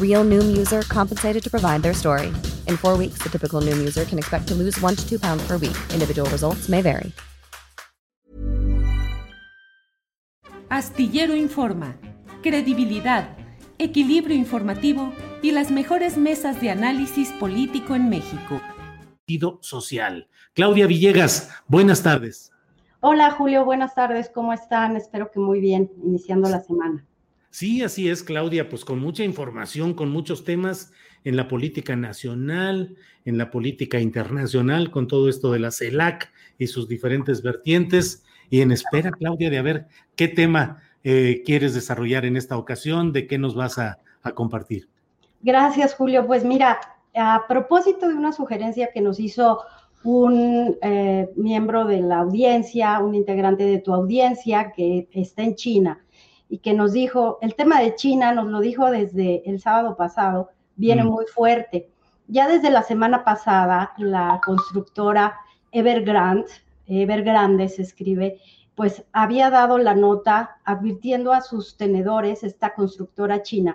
Real Noom user compensated to provide their story. In four weeks, the typical Noom user can expect to lose one to two pounds per week. Individual results may vary. Astillero Informa, credibilidad, equilibrio informativo y las mejores mesas de análisis político en México. Social. Claudia Villegas, buenas tardes. Hola Julio, buenas tardes, ¿cómo están? Espero que muy bien, iniciando la semana. Sí, así es, Claudia, pues con mucha información, con muchos temas en la política nacional, en la política internacional, con todo esto de la CELAC y sus diferentes vertientes. Y en espera, Claudia, de a ver qué tema eh, quieres desarrollar en esta ocasión, de qué nos vas a, compartir. Gracias, Julio. Pues mira, a propósito de una sugerencia que nos hizo un eh, miembro de la audiencia, un integrante de tu audiencia que está en China y que nos dijo, el tema de China nos lo dijo desde el sábado pasado, viene mm. muy fuerte. Ya desde la semana pasada, la constructora Evergrande, Evergrande se escribe, pues había dado la nota advirtiendo a sus tenedores, esta constructora china,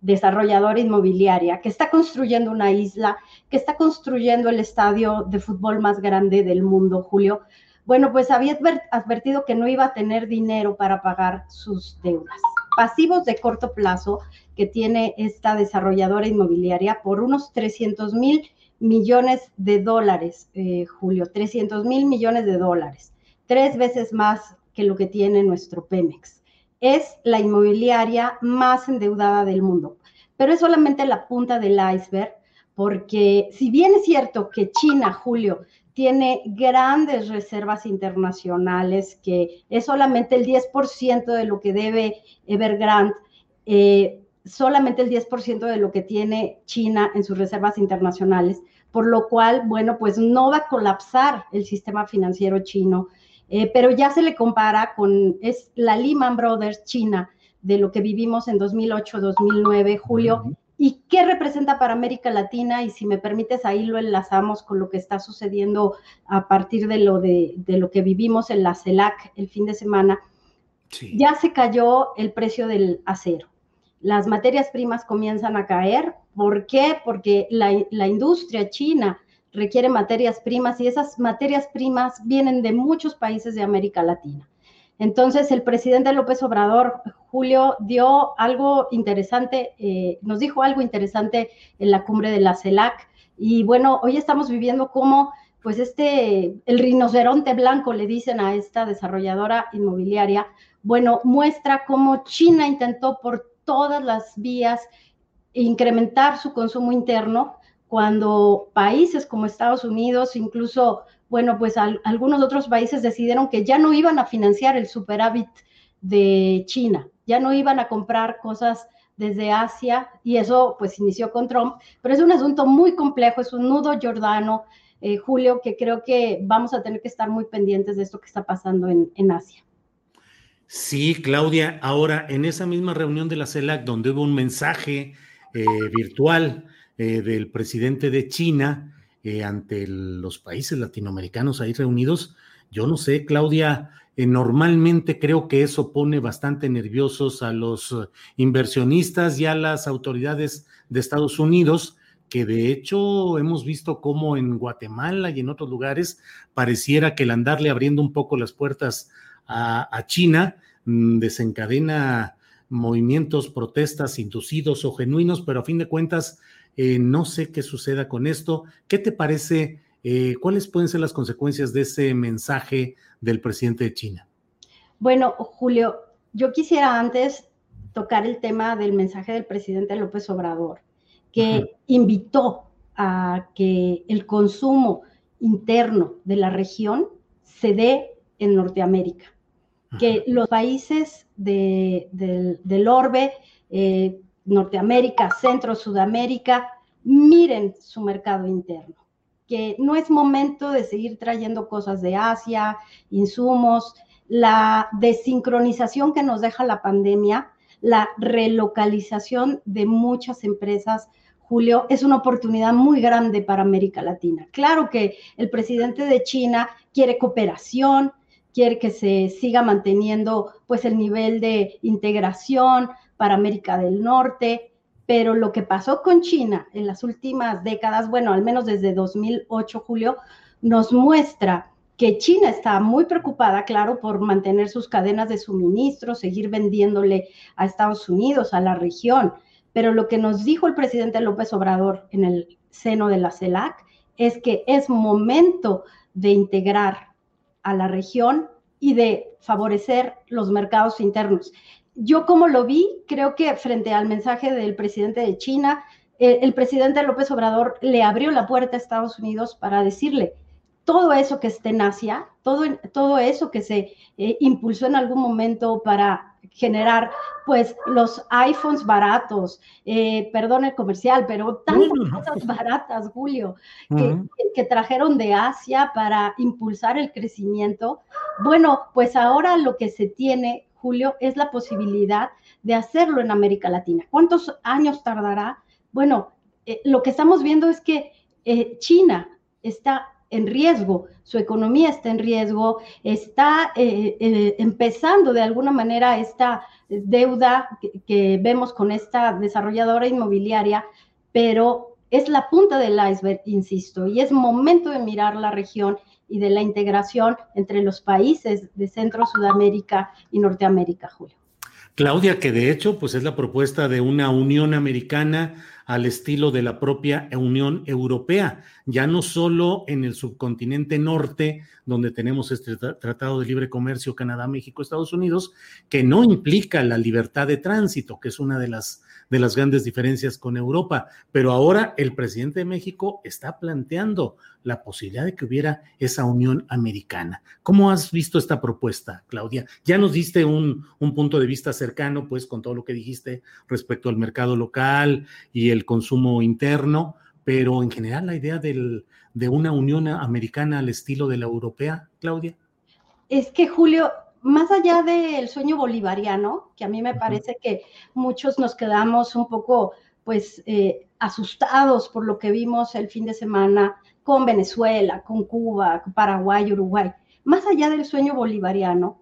desarrolladora inmobiliaria que está construyendo una isla, que está construyendo el estadio de fútbol más grande del mundo, Julio. Bueno, pues había advertido que no iba a tener dinero para pagar sus deudas. Pasivos de corto plazo que tiene esta desarrolladora inmobiliaria por unos 300 mil millones de dólares, eh, Julio, 300 mil millones de dólares, tres veces más que lo que tiene nuestro Pemex es la inmobiliaria más endeudada del mundo. Pero es solamente la punta del iceberg, porque si bien es cierto que China, Julio, tiene grandes reservas internacionales, que es solamente el 10% de lo que debe Evergrande, eh, solamente el 10% de lo que tiene China en sus reservas internacionales, por lo cual, bueno, pues no va a colapsar el sistema financiero chino eh, pero ya se le compara con, es la Lehman Brothers China de lo que vivimos en 2008, 2009, Julio. ¿Y qué representa para América Latina? Y si me permites, ahí lo enlazamos con lo que está sucediendo a partir de lo, de, lo que vivimos en la CELAC el fin de semana. Ya se cayó el precio del acero. Las materias primas comienzan a caer. ¿Por qué? Porque la, la industria china requiere materias primas y esas materias primas vienen de muchos países de América Latina. Entonces, el presidente López Obrador, Julio, dio algo interesante, eh, nos dijo algo interesante en la cumbre de la CELAC. Y bueno, hoy estamos viviendo como, pues este, el rinoceronte blanco, le dicen a esta desarrolladora inmobiliaria, bueno, muestra cómo China intentó por todas las vías incrementar su consumo interno, cuando países como Estados Unidos, incluso, bueno, pues algunos otros países decidieron que ya no iban a financiar el superávit de China, ya no iban a comprar cosas desde Asia y eso pues inició con Trump, pero es un asunto muy complejo, es un nudo jordano, eh, Julio, que creo que vamos a tener que estar muy pendientes de esto que está pasando en, Asia. Sí, Claudia, ahora en esa misma reunión de la CELAC donde hubo un mensaje eh, virtual eh, del presidente de China ante los países latinoamericanos ahí reunidos. Yo no sé, Claudia, eh, normalmente creo que eso pone bastante nerviosos a los inversionistas y a las autoridades de Estados Unidos, que de hecho hemos visto cómo en Guatemala y en otros lugares pareciera que el andarle abriendo un poco las puertas a, China mm, desencadena movimientos, protestas inducidos o genuinos, pero a fin de cuentas Eh, no sé qué suceda con esto. ¿Qué te parece? Eh, ¿Cuáles pueden ser las consecuencias de ese mensaje del presidente de China? Bueno, Julio, yo quisiera antes tocar el tema del mensaje del presidente López Obrador, que invitó a que el consumo interno de la región se dé en Norteamérica, que los países del, orbe, eh, Norteamérica, Centro, Sudamérica, miren su mercado interno, que no es momento de seguir trayendo cosas de Asia, insumos, la desincronización que nos deja la pandemia, la relocalización de muchas empresas, Julio, es una oportunidad muy grande para América Latina. Claro que el presidente de China quiere cooperación, quiere que se siga manteniendo pues el nivel de integración para América del Norte, pero lo que pasó con China en las últimas décadas, bueno, al menos desde 2008, Julio, nos muestra que China está muy preocupada, claro, por mantener sus cadenas de suministro, seguir vendiéndole a Estados Unidos, a la región. Pero lo que nos dijo el presidente López Obrador en el seno de la CELAC es que es momento de integrar a la región y de favorecer los mercados internos. Yo como lo vi, creo que frente al mensaje del presidente de China, eh, el presidente López Obrador le abrió la puerta a Estados Unidos para decirle, todo eso que esté en Asia, todo, todo eso que se eh, impulsó en algún momento para generar pues los iPhones baratos, eh, perdón el comercial, pero tantas cosas baratas, Julio, que, trajeron de Asia para impulsar el crecimiento. Bueno, pues ahora lo que se tiene, Julio, es la posibilidad de hacerlo en América Latina. ¿Cuántos años tardará? Bueno, eh, lo que estamos viendo es que China está en riesgo, su economía está en riesgo, está eh, eh, empezando de alguna manera esta deuda que, vemos con esta desarrolladora inmobiliaria, pero es la punta del iceberg, insisto, y es momento de mirar la región y de la integración entre los países de Centro, Sudamérica y Norteamérica, Julio. Claudia, que de hecho, pues es la propuesta de una Unión Americana al estilo de la propia Unión Europea, ya no solo en el subcontinente norte, donde tenemos este Tratado de Libre Comercio Canadá, México, Estados Unidos, que no implica la libertad de tránsito, que es una de las, de las grandes diferencias con Europa, pero ahora el presidente de México está planteando la posibilidad de que hubiera esa Unión Americana. ¿Cómo has visto esta propuesta, Claudia? Ya nos diste un, un punto de vista cercano, pues, con todo lo que dijiste respecto al mercado local y el consumo interno, pero en general la idea del, de una Unión Americana al estilo de la europea, Claudia. Es que Julio, más allá del sueño bolivariano, que a mí me parece que muchos nos quedamos un poco, pues, eh, asustados por lo que vimos el fin de semana con Venezuela, con Cuba, Paraguay, Uruguay. Más allá del sueño bolivariano,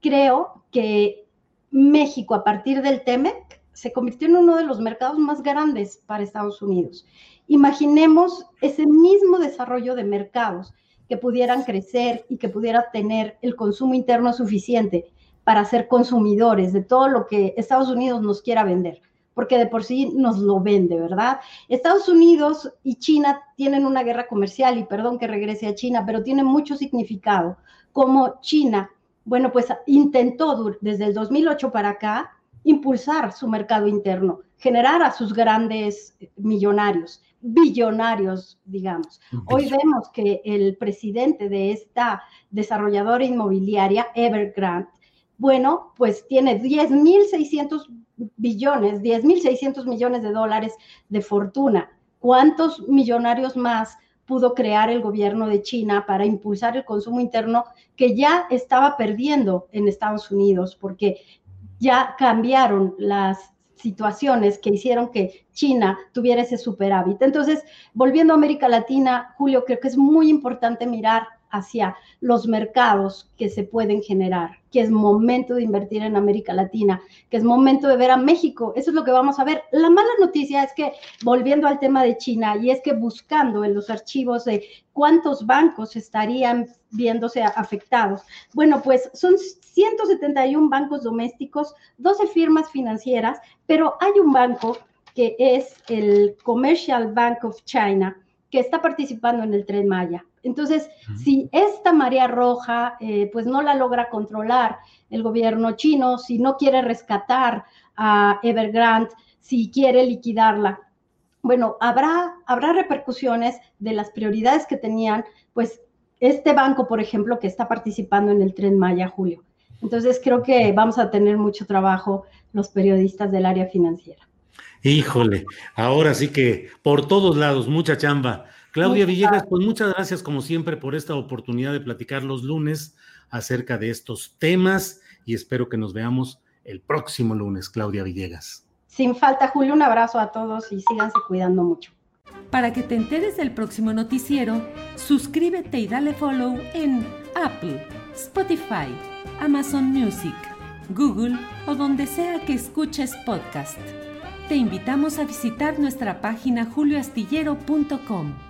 creo que México, a partir del TEMEC, se convirtió en uno de los mercados más grandes para Estados Unidos. Imaginemos ese mismo desarrollo de mercados que pudieran crecer y que pudiera tener el consumo interno suficiente para ser consumidores de todo lo que Estados Unidos nos quiera vender, porque de por sí nos lo vende, ¿verdad? Estados Unidos y China tienen una guerra comercial y perdón que regrese a China, pero tiene mucho significado, como China, bueno, pues intentó desde el 2008 para acá impulsar su mercado interno, generar a sus grandes millonarios, billonarios, digamos. Hoy vemos que el presidente de esta desarrolladora inmobiliaria, Evergrande, bueno, pues tiene 10.600 billones, 10.600 millones de dólares de fortuna. ¿Cuántos millonarios más pudo crear el gobierno de China para impulsar el consumo interno que ya estaba perdiendo en Estados Unidos? Porque ya cambiaron las situaciones que hicieron que China tuviera ese superávit. Entonces, volviendo a América Latina, Julio, creo que es muy importante mirar hacia los mercados que se pueden generar, que es momento de invertir en América Latina, que es momento de ver a México. Eso es lo que vamos a ver. La mala noticia es que, volviendo al tema de China, y es que buscando en los archivos de cuántos bancos estarían viéndose afectados, bueno, pues son 171 bancos domésticos, 12 firmas financieras, pero hay un banco que es el Commercial Bank of China, que está participando en el tren Maya. Entonces, si esta marea roja, eh, pues no la logra controlar el gobierno chino, si no quiere rescatar a Evergrande, si quiere liquidarla, bueno, habrá, habrá repercusiones de las prioridades que tenían, pues este banco, por ejemplo, que está participando en el tren Maya, Julio. Entonces, creo que vamos a tener mucho trabajo los periodistas del área financiera. Híjole, ahora sí que por todos lados, mucha chamba. Claudia Villegas, pues muchas gracias como siempre por esta oportunidad de platicar los lunes acerca de estos temas y espero que nos veamos el próximo lunes, Claudia Villegas. Sin falta, Julio, un abrazo a todos y síganse cuidando mucho. Para que te enteres del próximo noticiero, suscríbete y dale follow en Apple, Spotify, Amazon Music, Google o donde sea que escuches podcast. Te invitamos a visitar nuestra página julioastillero.com.